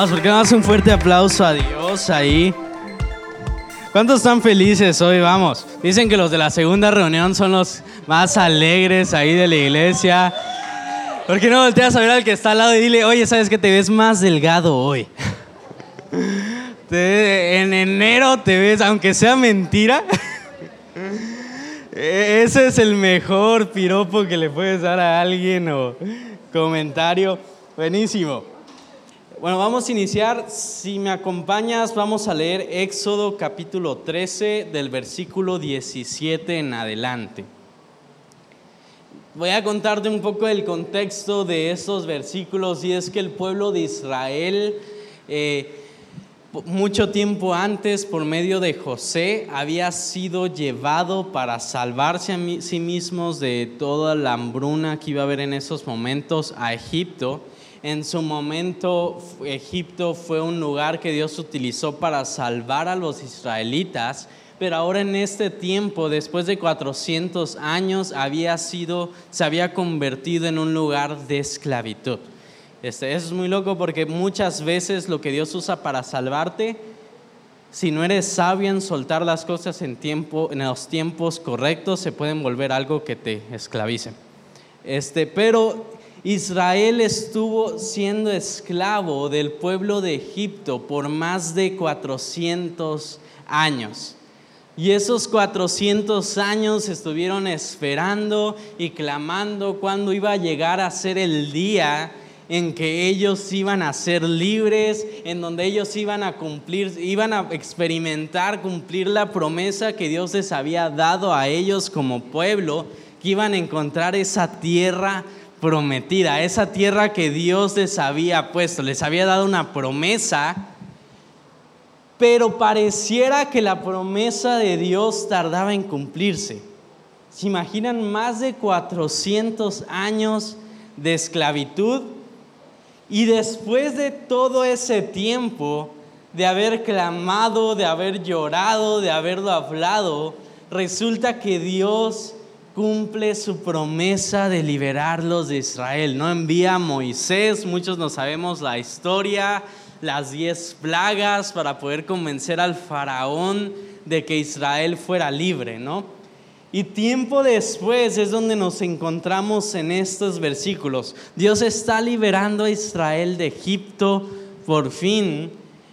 Vamos, ¿por qué no un fuerte aplauso a Dios ahí? ¿Cuántos están felices hoy? Vamos. Dicen que los de la segunda reunión son los más alegres ahí de la iglesia. ¿Por qué no volteas a ver al que está al lado y dile, oye, ¿sabes que te ves más delgado hoy? en enero te ves, aunque sea mentira, e-, ese es el mejor piropo que le puedes dar a alguien o comentario. Buenísimo. Bueno, vamos a iniciar. Si me acompañas, vamos a leer Éxodo capítulo 13 del versículo 17 en adelante. Voy a contarte un poco el contexto de estos versículos y es que el pueblo de Israel, eh, mucho tiempo antes, por medio de José, había sido llevado para salvarse a sí mismos de toda la hambruna que iba a haber en esos momentos a Egipto. En su momento Egipto fue un lugar que Dios utilizó para salvar a los israelitas, pero ahora en este tiempo, después de 400 años, había sido, se había convertido en un lugar de esclavitud. Este, eso es muy loco porque muchas veces lo que Dios usa para salvarte, si no eres sabio en soltar las cosas en, tiempo, en los tiempos correctos, se pueden volver algo que te esclavice. Este, pero Israel estuvo siendo esclavo del pueblo de Egipto por más de 400 años. Y esos 400 años estuvieron esperando y clamando cuando iba a llegar a ser el día en que ellos iban a ser libres, en donde ellos iban a cumplir, iban a experimentar, cumplir la promesa que Dios les había dado a ellos como pueblo, que iban a encontrar esa tierra prometida, esa tierra que Dios les había puesto, les había dado una promesa, pero pareciera que la promesa de Dios tardaba en cumplirse. ¿Se imaginan más de 400 años de esclavitud? Y después de todo ese tiempo, de haber clamado, de haber llorado, de haberlo hablado, resulta que Dios cumple su promesa de liberarlos de Israel. No envía a Moisés, muchos no sabemos la historia, las diez plagas para poder convencer al faraón de que Israel fuera libre, ¿no? Y tiempo después es donde nos encontramos en estos versículos. Dios está liberando a Israel de Egipto por fin,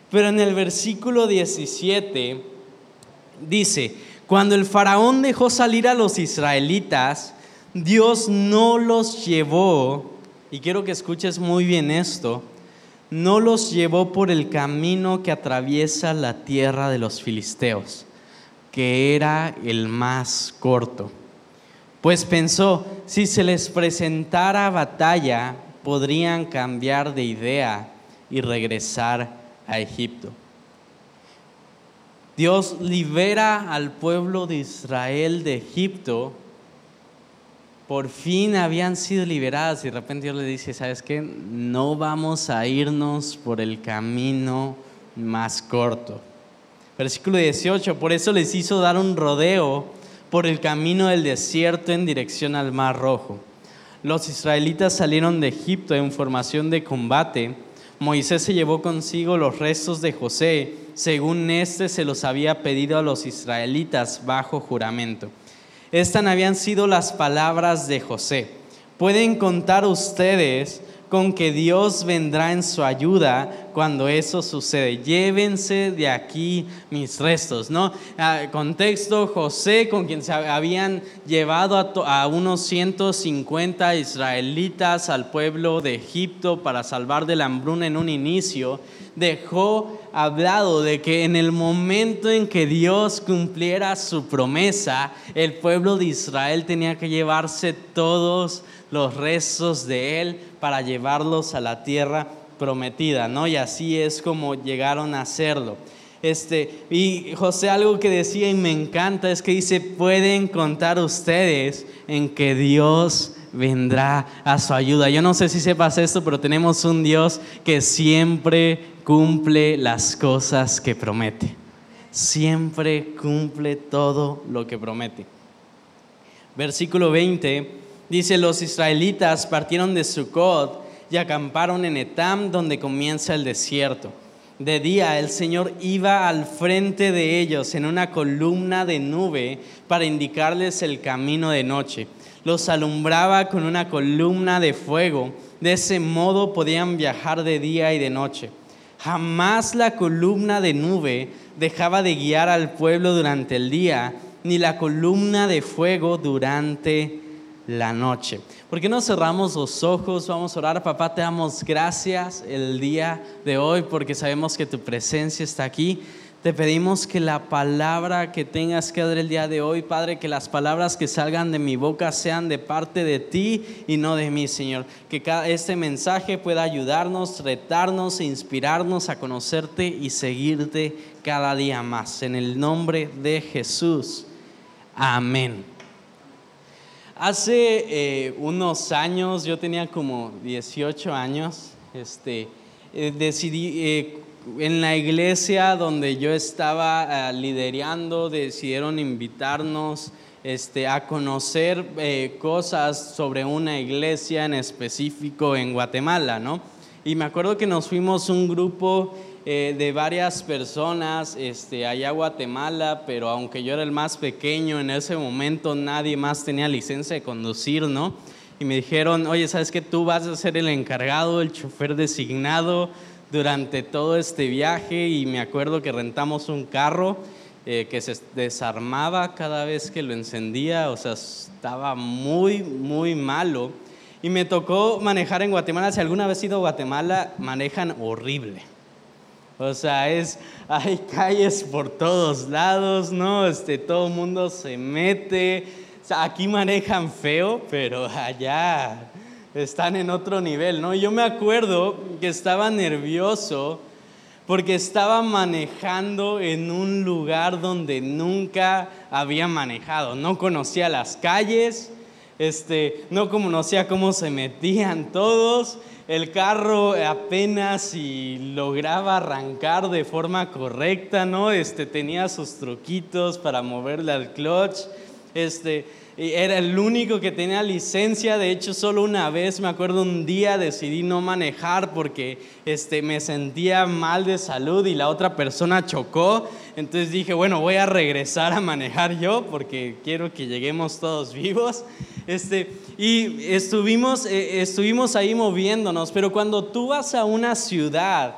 pero en el versículo 17 dice, cuando el faraón dejó salir a los israelitas, Dios no los llevó, y quiero que escuches muy bien esto, no los llevó por el camino que atraviesa la tierra de los filisteos, que era el más corto. Pues pensó, si se les presentara batalla, podrían cambiar de idea y regresar a Egipto. Dios libera al pueblo de Israel de Egipto. Por fin habían sido liberadas y de repente Dios le dice, ¿sabes qué? No vamos a irnos por el camino más corto. Versículo 18, por eso les hizo dar un rodeo por el camino del desierto en dirección al Mar Rojo. Los israelitas salieron de Egipto en formación de combate. Moisés se llevó consigo los restos de José según éste se los había pedido a los israelitas bajo juramento. Estas habían sido las palabras de José. Pueden contar ustedes con que Dios vendrá en su ayuda cuando eso sucede. Llévense de aquí mis restos, ¿no? Ah, contexto, José, con quien se habían llevado a, a, unos 150 israelitas al pueblo de Egipto para salvar de la hambruna en un inicio, dejó hablado de que en el momento en que Dios cumpliera su promesa, el pueblo de Israel tenía que llevarse todos los restos de él para llevarlos a la tierra prometida, ¿no? Y así es como llegaron a hacerlo. Este, y José algo que decía y me encanta es que dice, pueden contar ustedes en que Dios vendrá a su ayuda. Yo no sé si sepas esto, pero tenemos un Dios que siempre cumple las cosas que promete. Siempre cumple todo lo que promete. Versículo 20 dice, los israelitas partieron de Sucot y acamparon en Etam, donde comienza el desierto. De día el Señor iba al frente de ellos en una columna de nube para indicarles el camino de noche. Los alumbraba con una columna de fuego. De ese modo podían viajar de día y de noche. Jamás la columna de nube dejaba de guiar al pueblo durante el día, ni la columna de fuego durante la noche. ¿Por qué no cerramos los ojos? Vamos a orar. Papá, te damos gracias el día de hoy porque sabemos que tu presencia está aquí. Te pedimos que la palabra que tengas que dar el día de hoy, Padre, que las palabras que salgan de mi boca sean de parte de ti y no de mí, Señor. Que este mensaje pueda ayudarnos, retarnos e inspirarnos a conocerte y seguirte cada día más. En el nombre de Jesús. Amén. Hace eh, unos años, yo tenía como 18 años, este, eh, decidí, eh, en la iglesia donde yo estaba liderando, decidieron invitarnos este, a conocer cosas sobre una iglesia en específico en Guatemala, ¿no? Y me acuerdo que nos fuimos un grupo eh, de varias personas este, allá a Guatemala, pero aunque yo era el más pequeño en ese momento, nadie más tenía licencia de conducir, ¿no? Y me dijeron, oye, ¿sabes que tú vas a ser el encargado, el chofer designado durante todo este viaje? Y me acuerdo que rentamos un carro eh, que se desarmaba cada vez que lo encendía, o sea, estaba muy, muy malo. Y me tocó manejar en Guatemala. Si alguna vez he ido a Guatemala, manejan horrible. O sea, es, hay calles por todos lados, ¿no? Este, todo el mundo se mete. Aquí manejan feo, pero allá están en otro nivel, ¿no? Yo me acuerdo que estaba nervioso porque estaba manejando en un lugar donde nunca había manejado. No conocía las calles, este, no conocía cómo se metían todos el carro apenas si lograba arrancar de forma correcta, ¿no? Este, tenía sus truquitos para moverle al clutch. Este, era el único que tenía licencia, de hecho solo una vez, me acuerdo un día decidí no manejar porque este, me sentía mal de salud y la otra persona chocó, entonces dije, bueno, voy a regresar a manejar yo porque quiero que lleguemos todos vivos. Este, y estuvimos, eh, estuvimos ahí moviéndonos, pero cuando tú vas a una ciudad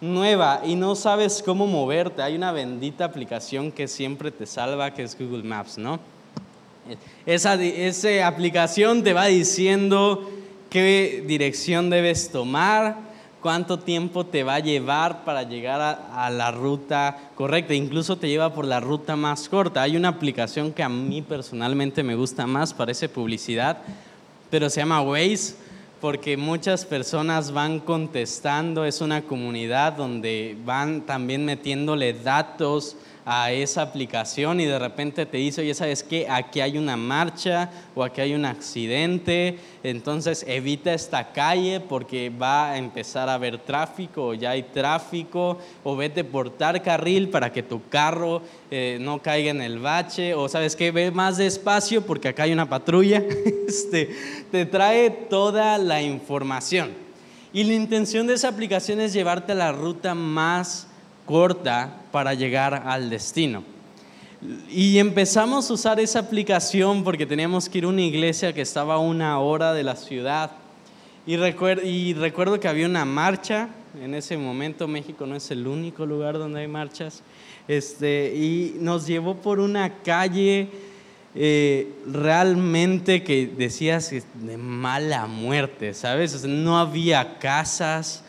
nueva y no sabes cómo moverte, hay una bendita aplicación que siempre te salva, que es Google Maps, ¿no? Esa, esa aplicación te va diciendo qué dirección debes tomar, cuánto tiempo te va a llevar para llegar a, la ruta correcta. Incluso te lleva por la ruta más corta. Hay una aplicación que a mí personalmente me gusta más, parece publicidad, pero se llama Waze porque muchas personas van contestando, es una comunidad donde van también metiéndole datos a esa aplicación y de repente te dice, oye, ¿sabes qué? Aquí hay una marcha o aquí hay un accidente, entonces evita esta calle porque va a empezar a haber tráfico o ya hay tráfico, o vete por tal carril para que tu carro eh, no caiga en el bache, o ¿sabes qué? Ve más despacio porque acá hay una patrulla, este, te trae toda la información. Y la intención de esa aplicación es llevarte a la ruta más corta para llegar al destino. Y empezamos a usar esa aplicación porque teníamos que ir a una iglesia que estaba a una hora de la ciudad. Y recuerdo, y recuerdo que había una marcha. En ese momento México no es el único lugar donde hay marchas. Este, y nos llevó por una calle eh, realmente que decías de mala muerte, ¿sabes? no había casas,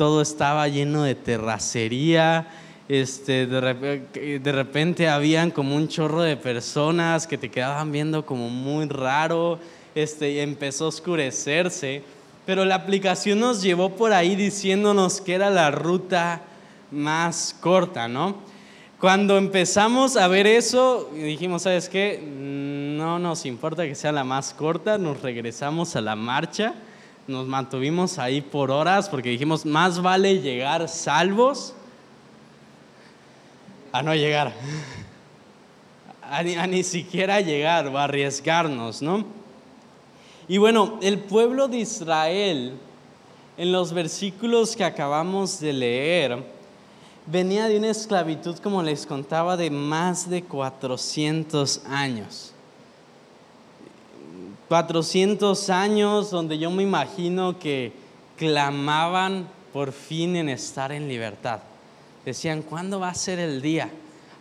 todo estaba lleno de terracería. Este, de, repente habían como un chorro de personas que te quedaban viendo como muy raro, este, y empezó a oscurecerse, pero la aplicación nos llevó por ahí diciéndonos que era la ruta más corta, ¿no? Cuando empezamos a ver eso, dijimos, ¿sabes qué? No nos importa que sea la más corta, nos regresamos a la marcha nos mantuvimos ahí por horas porque dijimos, más vale llegar salvos a no llegar, a ni, siquiera llegar o arriesgarnos, ¿no? Y bueno, el pueblo de Israel en los versículos que acabamos de leer, venía de una esclavitud, como les contaba, de más de 400 años. 400 años donde yo me imagino que clamaban por fin en estar en libertad. Decían, ¿cuándo va a ser el día?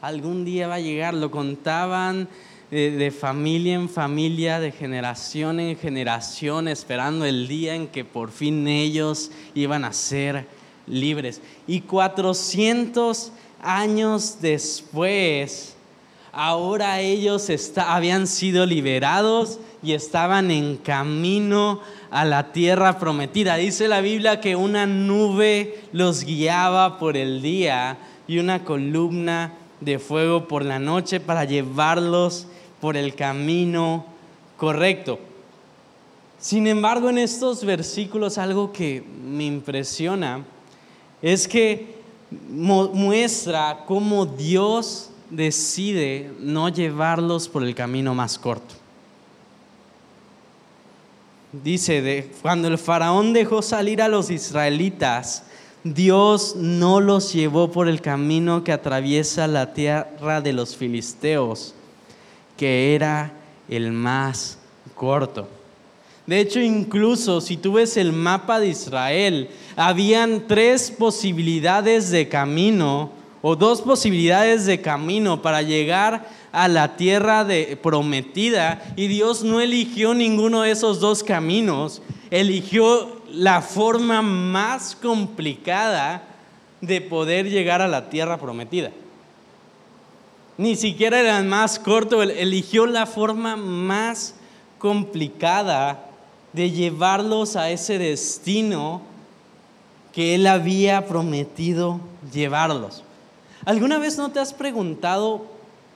Algún día va a llegar. Lo contaban de, familia en familia, de generación en generación, esperando el día en que por fin ellos iban a ser libres. Y 400 años después, ahora ellos habían sido liberados y estaban en camino a la tierra prometida. Dice la Biblia que una nube los guiaba por el día y una columna de fuego por la noche para llevarlos por el camino correcto. Sin embargo, en estos versículos algo que me impresiona es que muestra cómo Dios decide no llevarlos por el camino más corto. Dice, de, cuando el faraón dejó salir a los israelitas, Dios no los llevó por el camino que atraviesa la tierra de los filisteos, que era el más corto. De hecho, incluso si tú ves el mapa de Israel, habían tres posibilidades de camino o dos posibilidades de camino para llegar a la tierra de, prometida. Y Dios no eligió ninguno de esos dos caminos, eligió la forma más complicada de poder llegar a la tierra prometida. Ni siquiera era el más corto, eligió la forma más complicada de llevarlos a ese destino que él había prometido llevarlos. ¿Alguna vez no te has preguntado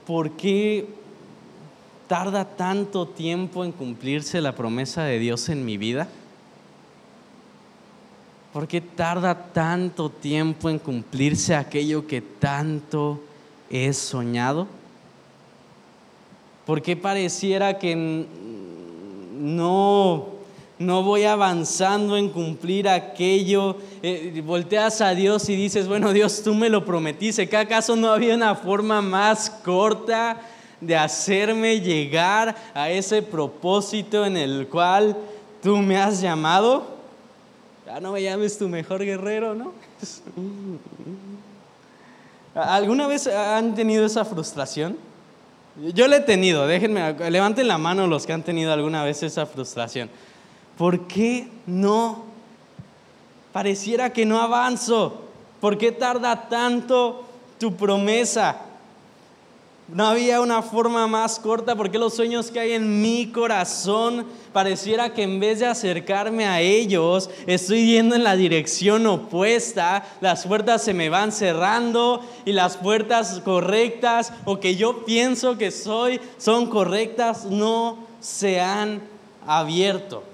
por qué tarda tanto tiempo en cumplirse la promesa de Dios en mi vida? ¿Por qué tarda tanto tiempo en cumplirse aquello que tanto he soñado? ¿Por qué pareciera que no, no voy avanzando en cumplir aquello? Eh, volteas a Dios y dices, bueno Dios, tú me lo prometiste, ¿que acaso no había una forma más corta de hacerme llegar a ese propósito en el cual tú me has llamado? Ya no me llames tu mejor guerrero, ¿no? ¿Alguna vez han tenido esa frustración? Yo la he tenido, déjenme, levanten la mano los que han tenido alguna vez esa frustración. ¿Por qué no? Pareciera que no avanzo. ¿Por qué tarda tanto tu promesa? No había una forma más corta porque los sueños que hay en mi corazón pareciera que en vez de acercarme a ellos, estoy yendo en la dirección opuesta, las puertas se me van cerrando y las puertas correctas o que yo pienso que soy son correctas no se han abierto.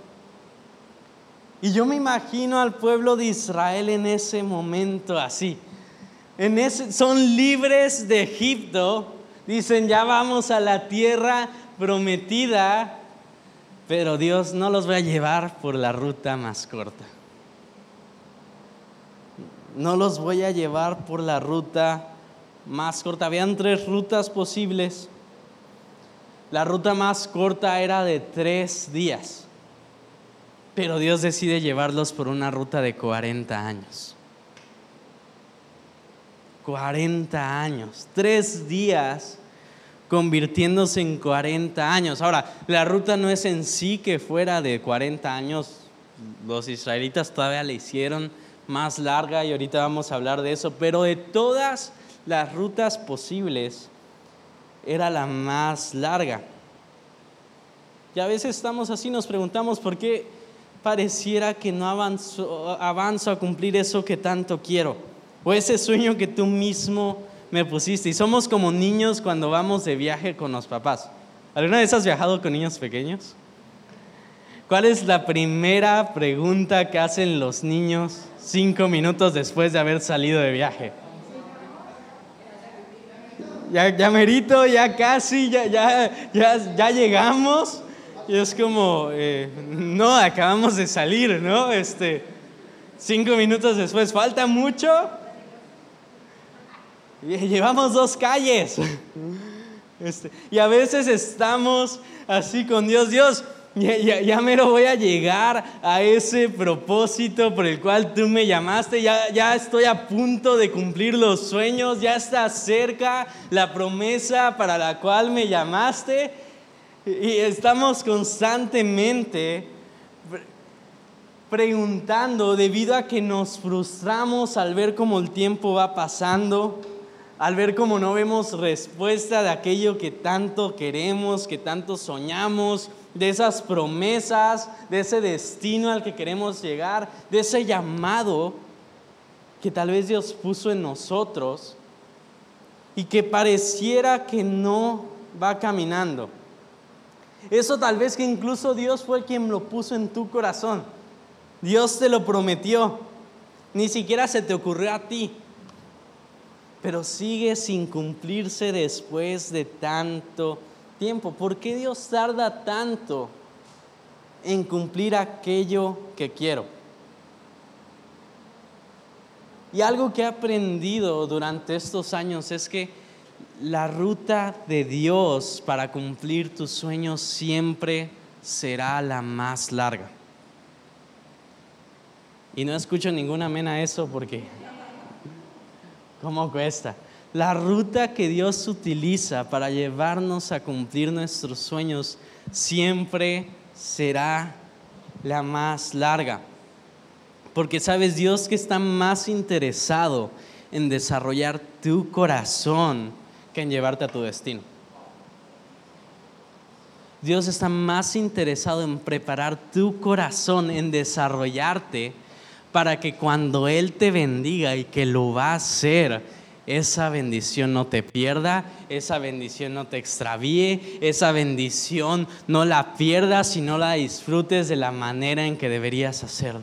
Y yo me imagino al pueblo de Israel en ese momento así. En ese, son libres de Egipto Dicen, ya vamos a la tierra prometida, pero Dios no los va a llevar por la ruta más corta. No los voy a llevar por la ruta más corta. Habían tres rutas posibles. La ruta más corta era de tres días, pero Dios decide llevarlos por una ruta de 40 años. 40 años, tres días convirtiéndose en 40 años. Ahora, la ruta no es en sí que fuera de 40 años, los israelitas todavía la hicieron más larga y ahorita vamos a hablar de eso, pero de todas las rutas posibles, era la más larga. Y a veces estamos así, nos preguntamos por qué pareciera que no avanzo, avanzo a cumplir eso que tanto quiero, o ese sueño que tú mismo me pusiste. Y somos como niños cuando vamos de viaje con los papás. ¿Alguna vez has viajado con niños pequeños? ¿Cuál es la primera pregunta que hacen los niños cinco minutos después de haber salido de viaje? Ya, ya merito, ya casi, ya, ya, ya, ya llegamos. Y es como, eh, no, acabamos de salir, ¿no? Este, Cinco minutos después, ¿falta mucho? Llevamos dos calles. Este, y a veces estamos así con Dios. Dios, ya, ya, ya me lo voy a llegar a ese propósito por el cual tú me llamaste. Ya, ya estoy a punto de cumplir los sueños. Ya está cerca la promesa para la cual me llamaste. Y estamos constantemente preguntando debido a que nos frustramos al ver cómo el tiempo va pasando, al ver cómo no vemos respuesta de aquello que tanto queremos, que tanto soñamos, de esas promesas, de ese destino al que queremos llegar, de ese llamado que tal vez Dios puso en nosotros y que pareciera que no va caminando. Eso tal vez que incluso Dios fue quien lo puso en tu corazón. Dios te lo prometió. Ni siquiera se te ocurrió a ti. Pero sigue sin cumplirse después de tanto tiempo. ¿Por qué Dios tarda tanto en cumplir aquello que quiero? Y algo que he aprendido durante estos años es que la ruta de Dios para cumplir tus sueños siempre será la más larga. Y no escucho ninguna amén a eso porque, ¿cómo cuesta? La ruta que Dios utiliza para llevarnos a cumplir nuestros sueños siempre será la más larga. Porque sabes, Dios que está más interesado en desarrollar tu corazón que en llevarte a tu destino. Dios está más interesado en preparar tu corazón, en desarrollarte, para que cuando Él te bendiga y que lo va a hacer, esa bendición no te pierda, esa bendición no te extravíe, esa bendición no la pierdas y no la disfrutes de la manera en que deberías hacerlo.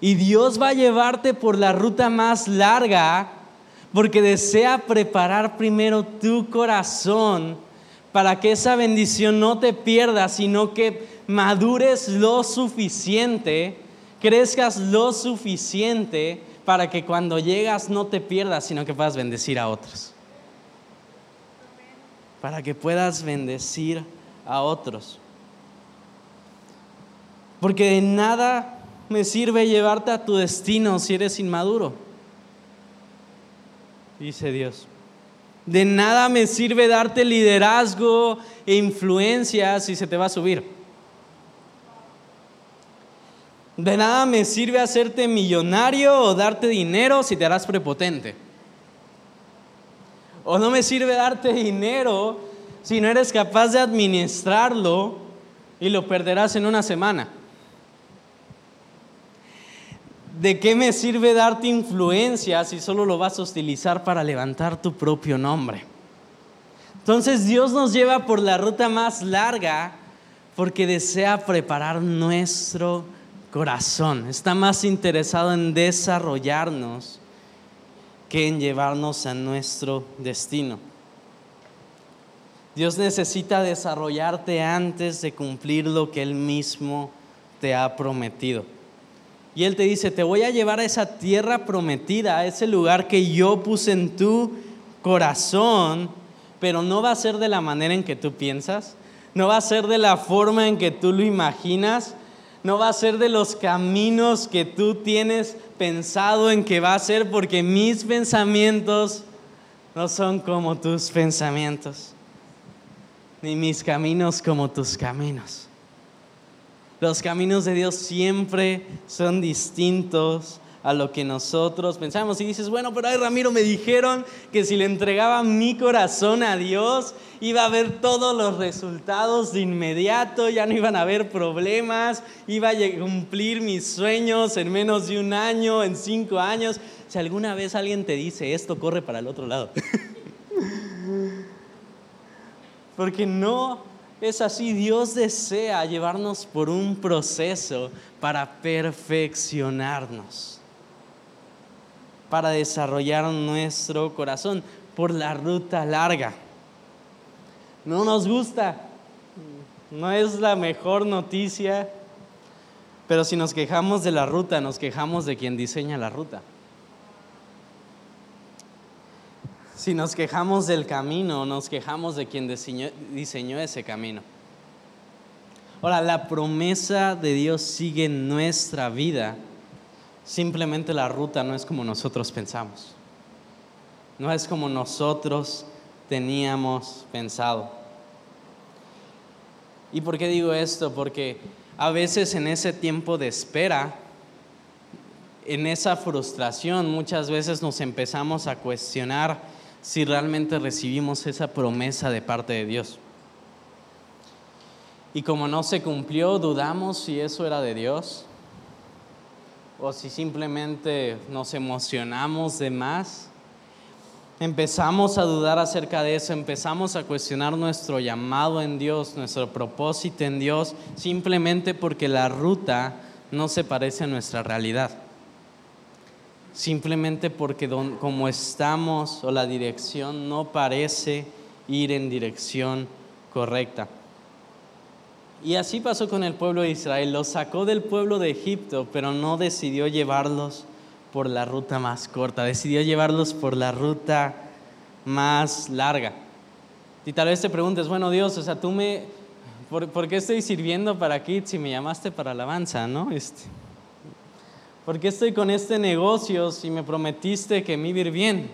Y Dios va a llevarte por la ruta más larga porque desea preparar primero tu corazón para que esa bendición no te pierda, sino que madures lo suficiente, crezcas lo suficiente para que cuando llegas no te pierdas, sino que puedas bendecir a otros. Para que puedas bendecir a otros. Porque de nada me sirve llevarte a tu destino si eres inmaduro dice Dios. De nada me sirve darte liderazgo e influencia si se te va a subir. De nada me sirve hacerte millonario o darte dinero si te harás prepotente. O no me sirve darte dinero si no eres capaz de administrarlo y lo perderás en una semana. ¿De qué me sirve darte influencia si solo lo vas a utilizar para levantar tu propio nombre? Entonces Dios nos lleva por la ruta más larga porque desea preparar nuestro corazón. Está más interesado en desarrollarnos que en llevarnos a nuestro destino. Dios necesita desarrollarte antes de cumplir lo que Él mismo te ha prometido. Y Él te dice, te voy a llevar a esa tierra prometida, a ese lugar que yo puse en tu corazón, pero no va a ser de la manera en que tú piensas, no va a ser de la forma en que tú lo imaginas, no va a ser de los caminos que tú tienes pensado en que va a ser, porque mis pensamientos no son como tus pensamientos, ni mis caminos como tus caminos. Los caminos de Dios siempre son distintos a lo que nosotros pensamos. Y dices, bueno, pero ay Ramiro, me dijeron que si le entregaba mi corazón a Dios, iba a ver todos los resultados de inmediato, ya no iban a haber problemas, iba a cumplir mis sueños en menos de un año, en cinco años. Si alguna vez alguien te dice esto, corre para el otro lado. Porque no es así, Dios desea llevarnos por un proceso para perfeccionarnos, para desarrollar nuestro corazón por la ruta larga. No nos gusta, no es la mejor noticia, Pero si nos quejamos de la ruta, nos quejamos de quien diseña la ruta. Si nos quejamos del camino, nos quejamos de quien diseñó, ese camino. Ahora, la promesa de Dios sigue en nuestra vida. Simplemente la ruta no es como nosotros pensamos. No es como nosotros teníamos pensado. ¿Y por qué digo esto? Porque a veces en ese tiempo de espera, en esa frustración, muchas veces nos empezamos a cuestionar si realmente recibimos esa promesa de parte de Dios. Y como no se cumplió, dudamos si eso era de Dios o si simplemente nos emocionamos de más. Empezamos a dudar acerca de eso, empezamos a cuestionar nuestro llamado en Dios, nuestro propósito en Dios, simplemente porque la ruta no se parece a nuestra realidad simplemente porque como estamos o la dirección no parece ir en dirección correcta. Y así pasó con el pueblo de Israel. Los sacó del pueblo de Egipto, pero no decidió llevarlos por la ruta más corta, decidió llevarlos por la ruta más larga. Y tal vez te preguntes, bueno Dios, o sea, tú me, ¿por, qué estoy sirviendo para Kids si me llamaste para alabanza, no? Este, ¿Por qué estoy con este negocio si me prometiste que me iba bien?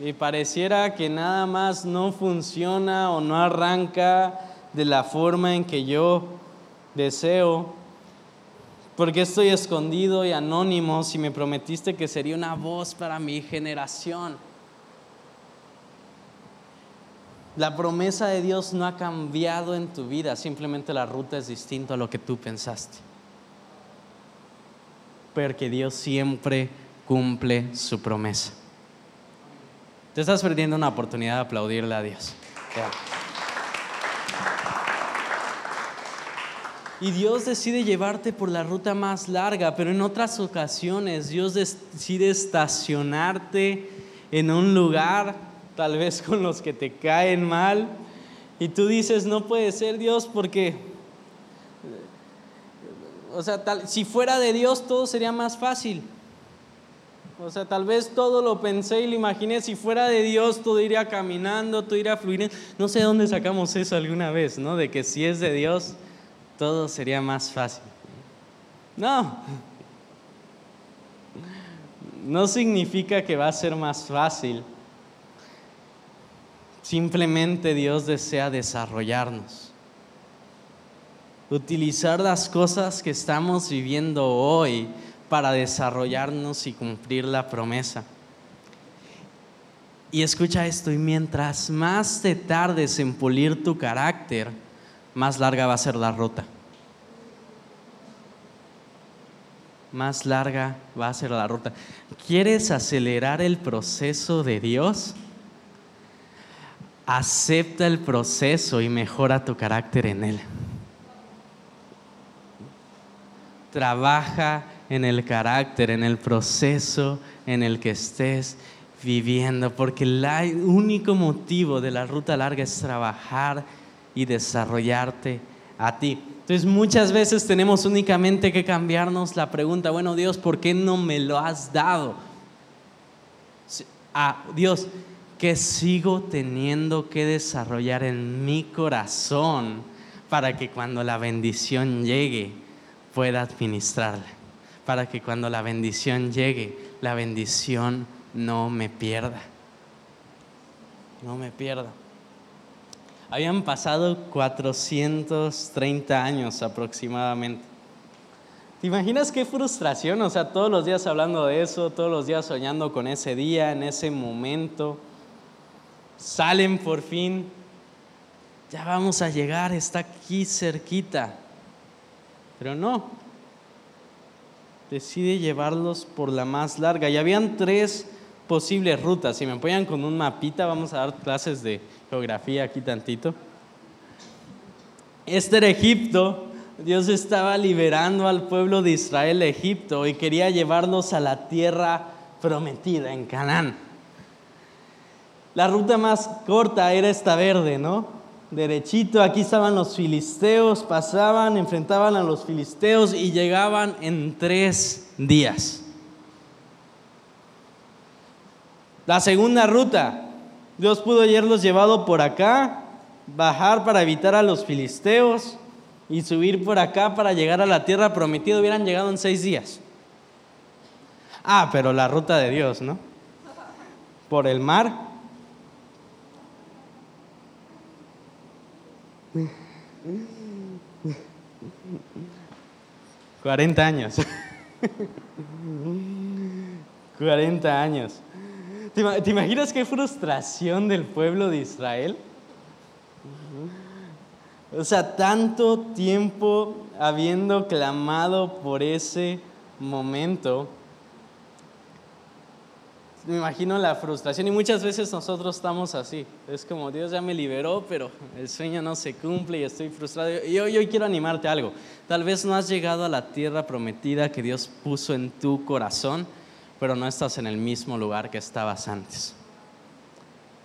Y pareciera que nada más no funciona o no arranca de la forma en que yo deseo. ¿Por qué estoy escondido y anónimo si me prometiste que sería una voz para mi generación? La promesa de Dios no ha cambiado en tu vida, simplemente la ruta es distinta a lo que tú pensaste porque Dios siempre cumple su promesa. Te estás perdiendo una oportunidad de aplaudirle a Dios. Y Dios decide llevarte por la ruta más larga, pero en otras ocasiones Dios decide estacionarte en un lugar, tal vez con los que te caen mal, y tú dices, no puede ser Dios porque o sea, tal, si fuera de Dios todo sería más fácil. O sea, tal vez todo lo pensé y lo imaginé, si fuera de Dios todo iría caminando, todo iría fluyendo. No sé dónde sacamos eso alguna vez, ¿no? De que si es de Dios, todo sería más fácil. No. No significa que va a ser más fácil. Simplemente Dios desea desarrollarnos utilizar las cosas que estamos viviendo hoy para desarrollarnos y cumplir la promesa. Y escucha esto, y mientras más te tardes en pulir tu carácter, más larga va a ser la ruta. Más larga va a ser la ruta. ¿Quieres acelerar el proceso de Dios? Acepta el proceso y mejora tu carácter en él. Trabaja en el carácter, en el proceso en el que estés viviendo, porque el único motivo de la ruta larga es trabajar y desarrollarte a ti. Entonces muchas veces tenemos únicamente que cambiarnos la pregunta, bueno Dios, ¿por qué no me lo has dado? Ah, Dios, ¿qué sigo teniendo que desarrollar en mi corazón para que cuando la bendición llegue, pueda administrarla, para que cuando la bendición llegue, la bendición no me pierda. No me pierda. Habían pasado 430 años aproximadamente. ¿Te imaginas qué frustración? O sea, todos los días hablando de eso, todos los días soñando con ese día, en ese momento. Salen por fin. Ya vamos a llegar, está aquí cerquita. Pero no, decide llevarlos por la más larga. Y habían tres posibles rutas. Si me apoyan con un mapita, vamos a dar clases de geografía aquí tantito. Este era Egipto. Dios estaba liberando al pueblo de Israel de Egipto y quería llevarlos a la tierra prometida en Canaán. La ruta más corta era esta verde, ¿no? Derechito, aquí estaban los filisteos, pasaban, enfrentaban a los filisteos y llegaban en tres días. La segunda ruta, Dios pudo haberlos llevado por acá, bajar para evitar a los filisteos y subir por acá para llegar a la tierra prometida, hubieran llegado en seis días. Ah, pero la ruta de Dios, ¿no? Por el mar. Cuarenta años. Cuarenta años. ¿Te imaginas qué frustración del pueblo de Israel? O sea, tanto tiempo habiendo clamado por ese momento. Me imagino la frustración y muchas veces nosotros estamos así. Es como Dios ya me liberó, pero el sueño no se cumple y estoy frustrado. Y hoy, hoy quiero animarte a algo. Tal vez no has llegado a la tierra prometida que Dios puso en tu corazón, pero no estás en el mismo lugar que estabas antes.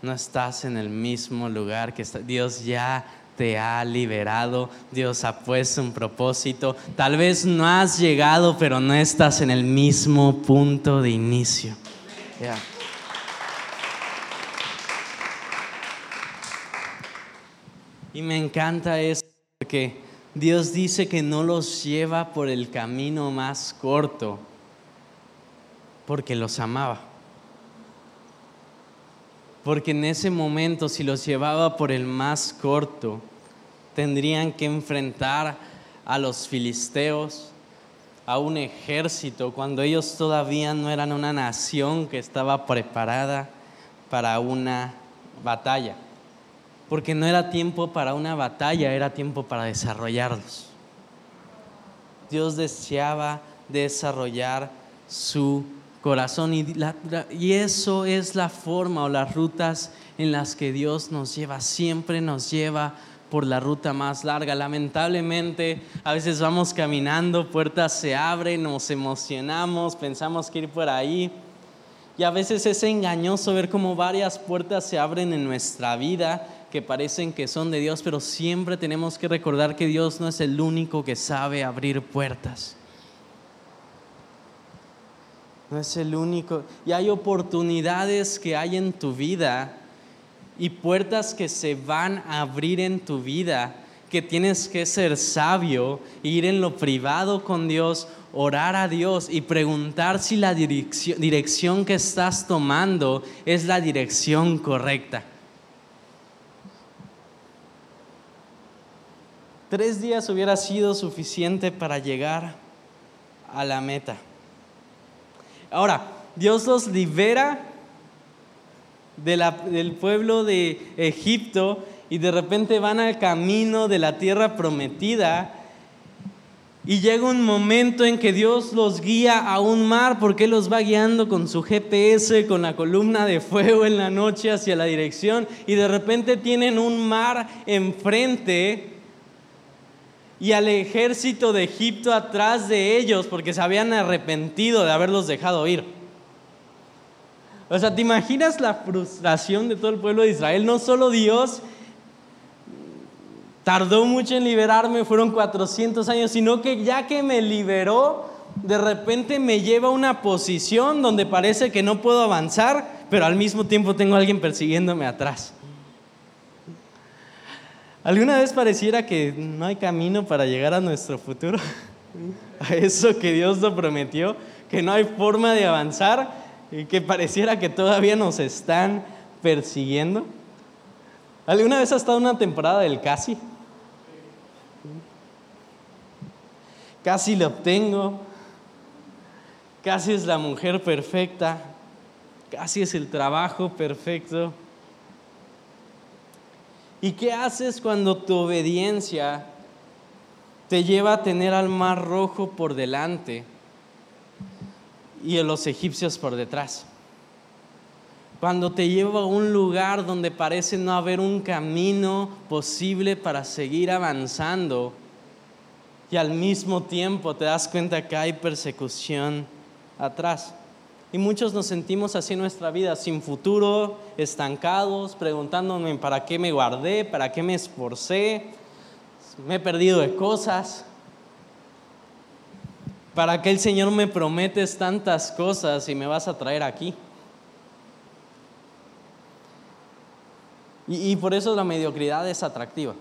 No estás en el mismo lugar que está. Dios ya te ha liberado, Dios ha puesto un propósito. Tal vez no has llegado, pero no estás en el mismo punto de inicio. Y me encanta eso porque Dios dice que no los lleva por el camino más corto, porque los amaba. Porque en ese momento, si los llevaba por el más corto, tendrían que enfrentar a los filisteos, a un ejército, cuando ellos todavía no eran una nación que estaba preparada para una batalla. Porque no era tiempo para una batalla, era tiempo para desarrollarlos. Dios deseaba desarrollar su corazón. Y, y eso es la forma o las rutas en las que Dios nos lleva. Siempre nos lleva por la ruta más larga. Lamentablemente, a veces vamos caminando, puertas se abren, nos emocionamos, pensamos que ir por ahí. Y a veces es engañoso ver cómo varias puertas se abren en nuestra vida que parecen que son de Dios, pero siempre tenemos que recordar que Dios no es el único que sabe abrir puertas. No es el único. Y hay oportunidades que hay en tu vida y puertas que se van a abrir en tu vida que tienes que ser sabio, ir en lo privado con Dios, orar a Dios y preguntar si la dirección, que estás tomando es la dirección correcta. Tres días hubiera sido suficiente para llegar a la meta. Ahora, Dios los libera del pueblo de Egipto y de repente van al camino de la tierra prometida. Y llega un momento en que Dios los guía a un mar, porque los va guiando con su GPS, con la columna de fuego en la noche hacia la dirección. Y de repente tienen un mar enfrente y al ejército de Egipto atrás de ellos porque se habían arrepentido de haberlos dejado ir. O sea, ¿te imaginas la frustración de todo el pueblo de Israel? No solo Dios tardó mucho en liberarme, fueron 400 años, sino que ya que me liberó, de repente me lleva a una posición donde parece que no puedo avanzar, pero al mismo tiempo tengo a alguien persiguiéndome atrás. ¿Alguna vez pareciera que no hay camino para llegar a nuestro futuro? A eso que Dios nos prometió, que no hay forma de avanzar que pareciera que todavía nos están persiguiendo. ¿Alguna vez ha estado una temporada del casi? Casi lo obtengo, casi es la mujer perfecta, casi es el trabajo perfecto ¿Y qué haces cuando tu obediencia te lleva a tener al mar rojo por delante y los egipcios por detrás? Cuando te lleva a un lugar donde parece no haber un camino posible para seguir avanzando y al mismo tiempo te das cuenta que hay persecución atrás. Y muchos nos sentimos así en nuestra vida, sin futuro, estancados, preguntándome para qué me guardé, para qué me esforcé, me he perdido de cosas. ¿Para qué el Señor me prometes tantas cosas y me vas a traer aquí? Y, y por eso la mediocridad es atractiva.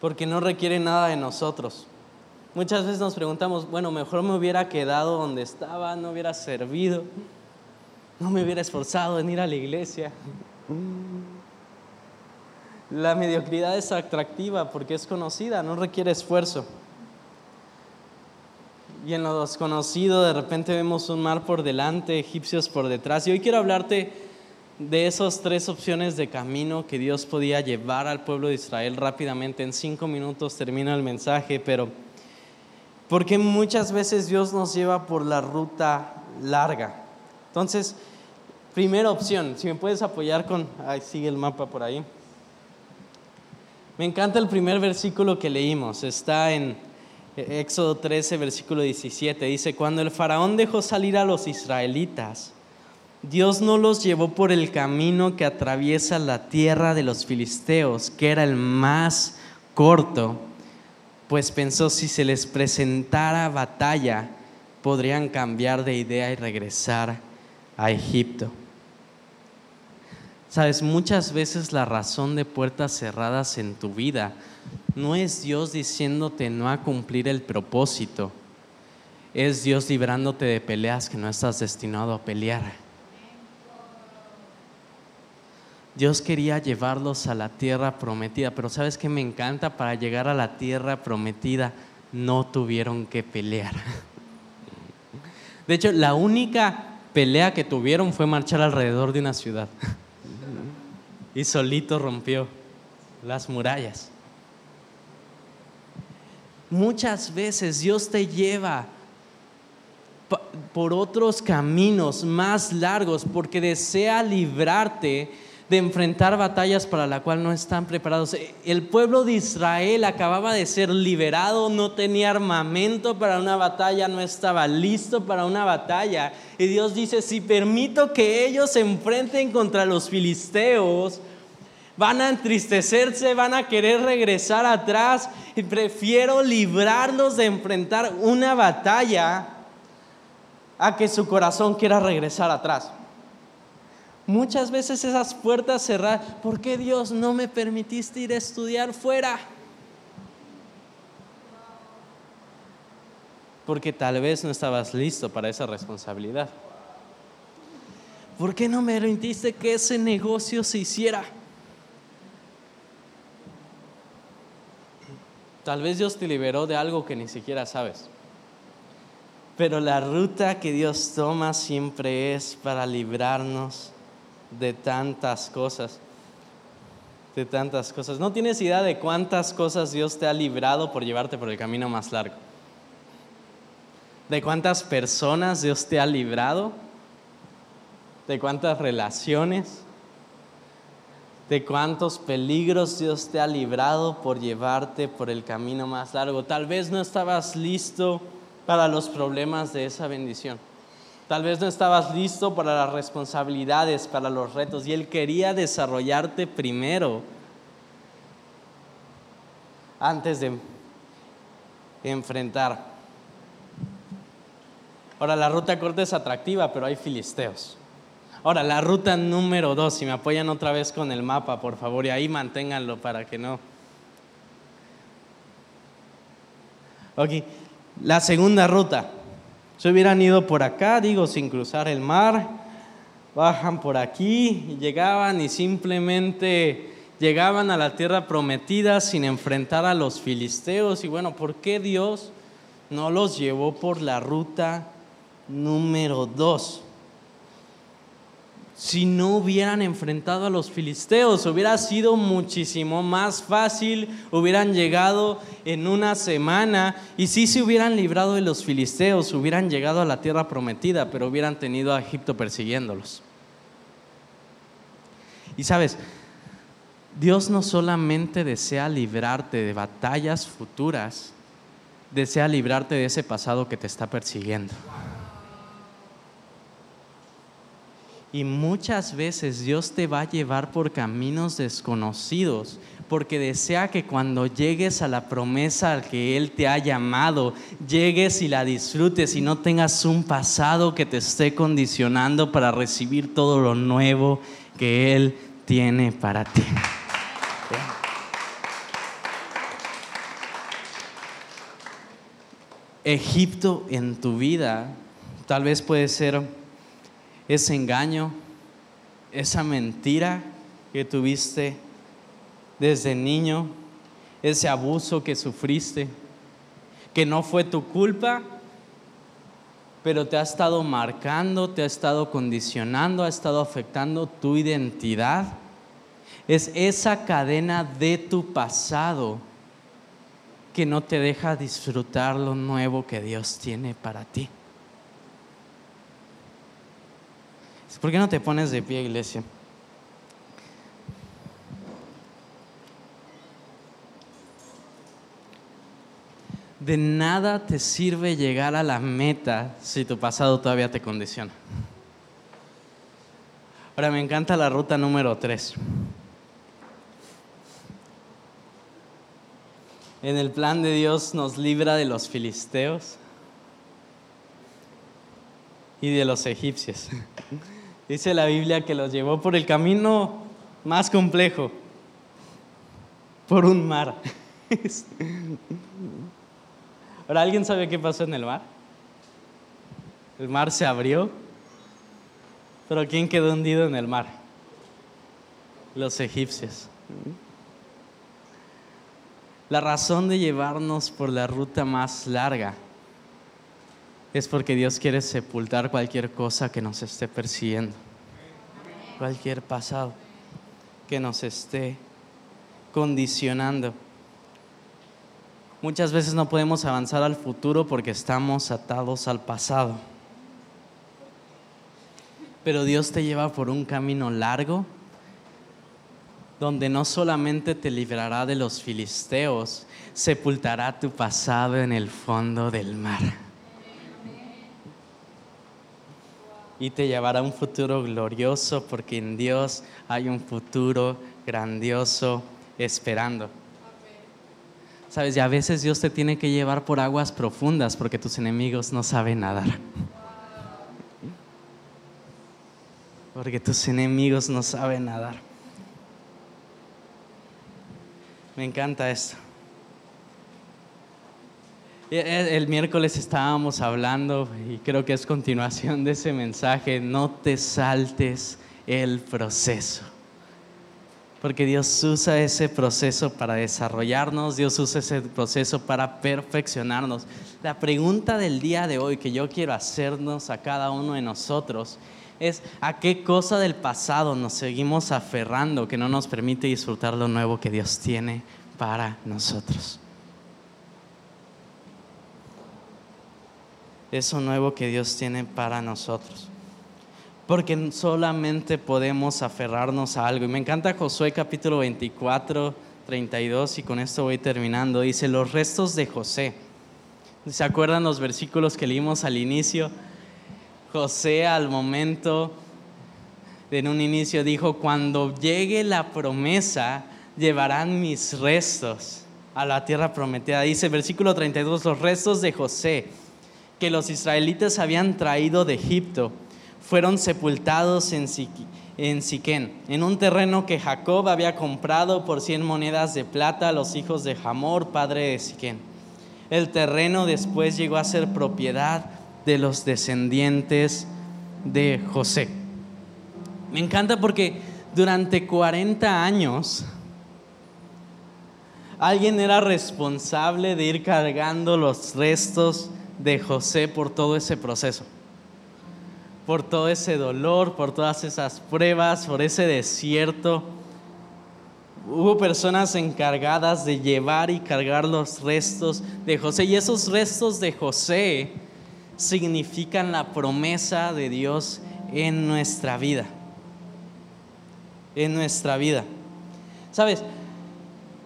Porque no requiere nada de nosotros. Muchas veces nos preguntamos, bueno, mejor me hubiera quedado donde estaba, no hubiera servido, no me hubiera esforzado en ir a la iglesia. La mediocridad es atractiva porque es conocida, no requiere esfuerzo. Y en lo desconocido de repente vemos un mar por delante, egipcios por detrás. Y hoy quiero hablarte de esas tres opciones de camino que Dios podía llevar al pueblo de Israel rápidamente. En cinco minutos termino el mensaje, pero porque muchas veces Dios nos lleva por la ruta larga. Entonces, primera opción, si me puedes apoyar con, ay, sigue el mapa por ahí. Me encanta el primer versículo que leímos, está en Éxodo 13, versículo 17. Dice, cuando el faraón dejó salir a los israelitas, Dios no los llevó por el camino que atraviesa la tierra de los filisteos, que era el más corto pues pensó si se les presentara batalla, podrían cambiar de idea y regresar a Egipto. Sabes, muchas veces la razón de puertas cerradas en tu vida no es Dios diciéndote no a cumplir el propósito, es Dios librándote de peleas que no estás destinado a pelear. Dios quería llevarlos a la tierra prometida, pero ¿sabes qué me encanta? Para llegar a la tierra prometida no tuvieron que pelear. De hecho, la única pelea que tuvieron fue marchar alrededor de una ciudad. Y solito rompió las murallas. Muchas veces Dios te lleva por otros caminos más largos porque desea librarte de enfrentar batallas para la cual no están preparados. El pueblo de Israel acababa de ser liberado, no tenía armamento para una batalla, no estaba listo para una batalla. Y Dios dice, si permito que ellos se enfrenten contra los filisteos, van a entristecerse, van a querer regresar atrás y prefiero librarlos de enfrentar una batalla a que su corazón quiera regresar atrás. Muchas veces esas puertas cerradas, ¿por qué Dios no me permitiste ir a estudiar fuera? Porque tal vez no estabas listo para esa responsabilidad. ¿Por qué no me permitiste que ese negocio se hiciera? Tal vez Dios te liberó de algo que ni siquiera sabes. Pero la ruta que Dios toma siempre es para librarnos de tantas cosas. De tantas cosas. No tienes idea de cuántas cosas Dios te ha librado por llevarte por el camino más largo. De cuántas personas Dios te ha librado. De cuántas relaciones. De cuántos peligros Dios te ha librado por llevarte por el camino más largo. Tal vez no estabas listo para los problemas de esa bendición. Tal vez no estabas listo para las responsabilidades, para los retos, y Él quería desarrollarte primero antes de enfrentar. Ahora, la ruta corta es atractiva, pero hay filisteos. Ahora, la ruta número dos, si me apoyan otra vez con el mapa, por favor, y ahí manténganlo para que no. Ok, la segunda ruta. Se hubieran ido por acá, digo, sin cruzar el mar, bajan por aquí llegaban y simplemente llegaban a la tierra prometida sin enfrentar a los filisteos. Y bueno, ¿por qué Dios no los llevó por la ruta número dos? Si no hubieran enfrentado a los filisteos. Hubiera sido muchísimo más fácil, hubieran llegado en una semana y si se hubieran librado de los filisteos, hubieran llegado a la tierra prometida, pero hubieran tenido a Egipto persiguiéndolos. Y sabes, Dios no solamente desea librarte de batallas futuras, desea librarte de ese pasado que te está persiguiendo. Y muchas veces Dios te va a llevar por caminos desconocidos porque desea que cuando llegues a la promesa al que Él te ha llamado, llegues y la disfrutes y no tengas un pasado que te esté condicionando para recibir todo lo nuevo que Él tiene para ti. Egipto en tu vida tal vez puede ser ese engaño, esa mentira que tuviste desde niño, ese abuso que sufriste, que no fue tu culpa, pero te ha estado marcando, te ha estado condicionando, ha estado afectando tu identidad. Es esa cadena de tu pasado que no te deja disfrutar lo nuevo que Dios tiene para ti. ¿Por qué no te pones de pie, iglesia? De nada te sirve llegar a la meta si tu pasado todavía te condiciona. Ahora me encanta la ruta número 3. En el plan de Dios nos libra de los filisteos y de los egipcios. Dice la Biblia que los llevó por el camino más complejo, por un mar. Ahora, ¿alguien sabe qué pasó en el mar? El mar se abrió, pero ¿quién quedó hundido en el mar? Los egipcios. La razón de llevarnos por la ruta más larga es porque Dios quiere sepultar cualquier cosa que nos esté persiguiendo, cualquier pasado que nos esté condicionando. Muchas veces no podemos avanzar al futuro porque estamos atados al pasado. Pero Dios te lleva por un camino largo donde no solamente te librará de los filisteos, sepultará tu pasado en el fondo del mar. Y te llevará a un futuro glorioso porque en Dios hay un futuro grandioso esperando. Sabes, y a veces Dios te tiene que llevar por aguas profundas porque tus enemigos no saben nadar. Porque tus enemigos no saben nadar. Me encanta esto. El miércoles estábamos hablando y creo que es continuación de ese mensaje, no te saltes el proceso. Porque Dios usa ese proceso para desarrollarnos, Dios usa ese proceso para perfeccionarnos. La pregunta del día de hoy que yo quiero hacernos a cada uno de nosotros es a qué cosa del pasado nos seguimos aferrando que no nos permite disfrutar lo nuevo que Dios tiene para nosotros. Eso nuevo que Dios tiene para nosotros porque solamente podemos aferrarnos a algo. Y me encanta Josué capítulo 24, 32, y con esto voy terminando. Dice, los restos de José. ¿Se acuerdan los versículos que leímos al inicio? José al momento, en un inicio dijo, cuando llegue la promesa, llevarán mis restos a la tierra prometida. Dice versículo 32, los restos de José que los israelitas habían traído de Egipto fueron sepultados en, Siquén, en un terreno que Jacob había comprado por 100 monedas de plata a los hijos de Hamor, padre de Siquén. El terreno después llegó a ser propiedad de los descendientes de José. Me encanta porque durante 40 años alguien era responsable de ir cargando los restos de José por todo ese proceso por todo ese dolor, por todas esas pruebas, por ese desierto. Hubo personas encargadas de llevar y cargar los restos de José. Y esos restos de José significan la promesa de Dios en nuestra vida. En nuestra vida. Sabes,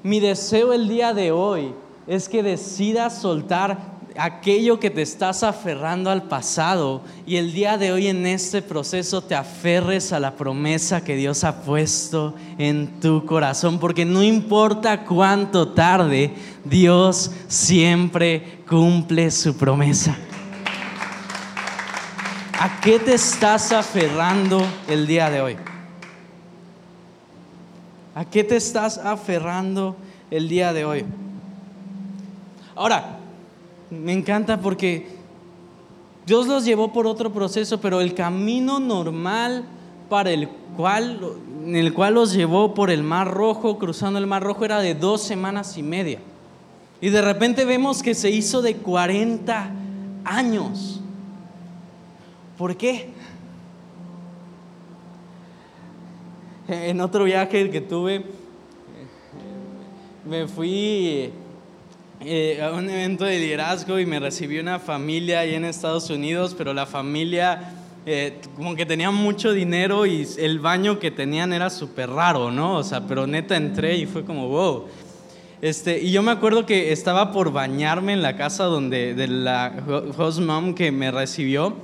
mi deseo el día de hoy es que decidas soltar aquello que te estás aferrando al pasado y el día de hoy en este proceso te aferres a la promesa que Dios ha puesto en tu corazón, porque no importa cuánto tarde, Dios siempre cumple su promesa. ¿A qué te estás aferrando el día de hoy? ¿A qué te estás aferrando el día de hoy? Ahora, me encanta porque Dios los llevó por otro proceso, pero el camino normal para el cual, en el cual los llevó por el Mar Rojo, cruzando el Mar Rojo, era de dos semanas y media. Y de repente vemos que se hizo de 40 años. ¿Por qué? En otro viaje que tuve, me fui eh, a un evento de liderazgo y me recibió una familia ahí en Estados Unidos, pero la familia eh, como que tenía mucho dinero y el baño que tenían era súper raro, ¿no? O sea, pero neta entré y fue como, wow. Este, y yo me acuerdo que estaba por bañarme en la casa donde, de la host mom que me recibió.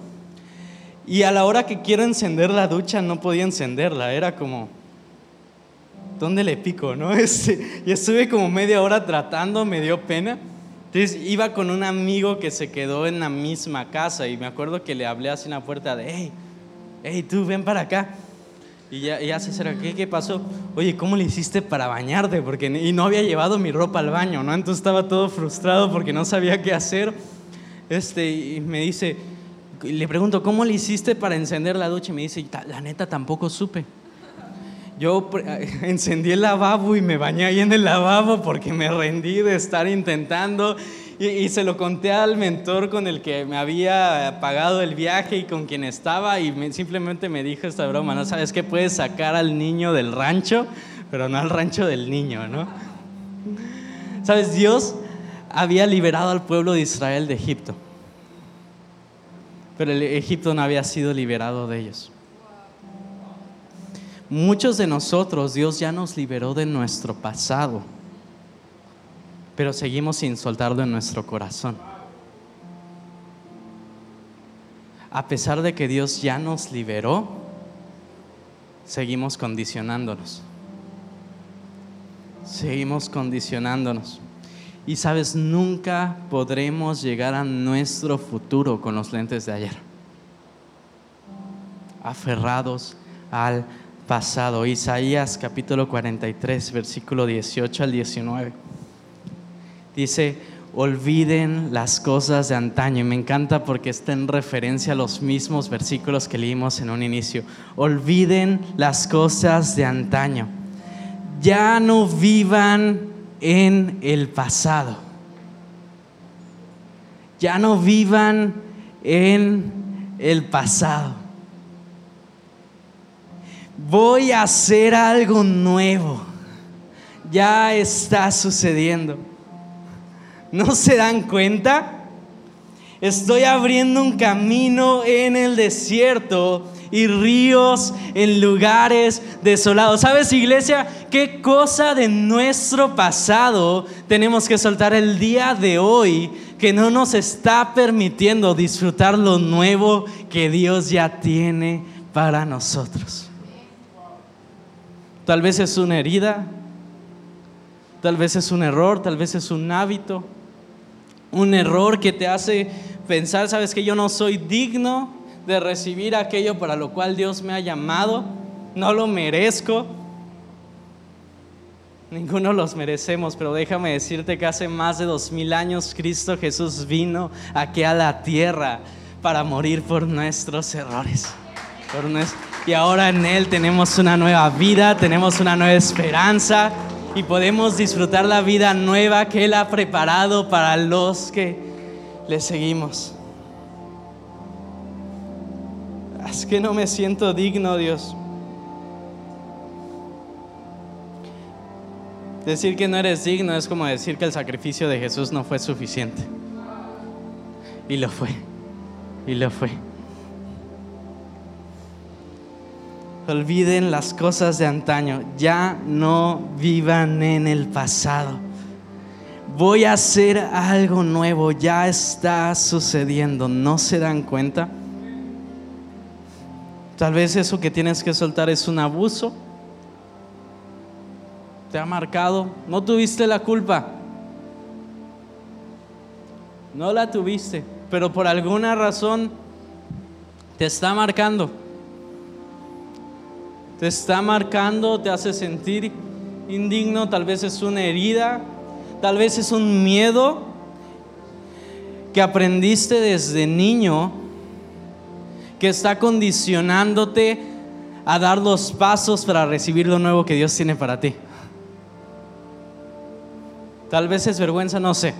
Y a la hora que quiero encender la ducha no podía encenderla, era como, ¿dónde le pico? ¿no? Este, y estuve como media hora tratando, me dio pena. Entonces iba con un amigo que se quedó en la misma casa y me acuerdo que le hablé así en la puerta de, hey, hey, tú ven para acá. Y ya, ya se acerca, ¿qué, ¿qué pasó? Oye, ¿cómo le hiciste para bañarte? Porque, y no había llevado mi ropa al baño, ¿no? Entonces estaba todo frustrado porque no sabía qué hacer. Este, y me dice, le pregunto, ¿cómo le hiciste para encender la ducha? Y me dice, la neta tampoco supe. Yo encendí el lavabo y me bañé ahí en el lavabo porque me rendí de estar intentando y, se lo conté al mentor con el que me había pagado el viaje y con quien estaba y simplemente me dijo esta broma, ¿no? ¿Sabes qué? Puedes sacar al niño del rancho, pero no al rancho del niño, ¿no? ¿Sabes? Dios había liberado al pueblo de Israel de Egipto, pero el Egipto no había sido liberado de ellos. Muchos de nosotros Dios ya nos liberó de nuestro pasado, pero seguimos sin soltarlo en nuestro corazón. A pesar de que Dios ya nos liberó, seguimos condicionándonos. Seguimos condicionándonos. Y sabes, nunca podremos llegar a nuestro futuro con los lentes de ayer. Aferrados al pasado. Isaías capítulo 43, versículo 18 al 19. Dice, olviden las cosas de antaño. Y me encanta porque está en referencia a los mismos versículos que leímos en un inicio. Olviden las cosas de antaño. Ya no vivan en el pasado. Ya no vivan en el pasado voy a hacer algo nuevo. Ya está sucediendo. ¿No se dan cuenta? Estoy abriendo un camino en el desierto y ríos en lugares desolados. ¿Sabes, iglesia? ¿Qué cosa de nuestro pasado tenemos que soltar el día de hoy que no nos está permitiendo disfrutar lo nuevo que Dios ya tiene para nosotros? Tal vez es una herida, tal vez es un error, tal vez es un hábito, un error que te hace pensar, sabes que yo no soy digno de recibir aquello para lo cual Dios me ha llamado, no lo merezco. Ninguno los merecemos, pero déjame decirte que hace más de dos mil años Cristo Jesús vino aquí a la tierra para morir por nuestros errores. Y ahora en Él tenemos una nueva vida, tenemos una nueva esperanza y podemos disfrutar la vida nueva que Él ha preparado para los que le seguimos. Es que no me siento digno, Dios. Decir que no eres digno es como decir que el sacrificio de Jesús no fue suficiente. Y lo fue. Y lo fue. Olviden las cosas de antaño, ya no vivan en el pasado. voy a hacer algo nuevo, ya está sucediendo, ¿no se dan cuenta? Tal vez eso que tienes que soltar es un abuso. Te ha marcado, no tuviste la culpa. No la tuviste, pero por alguna razón te está marcando. Te está marcando, te hace sentir indigno, tal vez es una herida, tal vez es un miedo que aprendiste desde niño que está condicionándote a dar los pasos para recibir lo nuevo que Dios tiene para ti. Tal vez es vergüenza, no sé.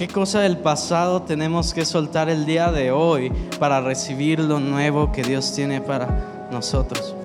¿Qué cosa del pasado tenemos que soltar el día de hoy para recibir lo nuevo que Dios tiene para nosotros?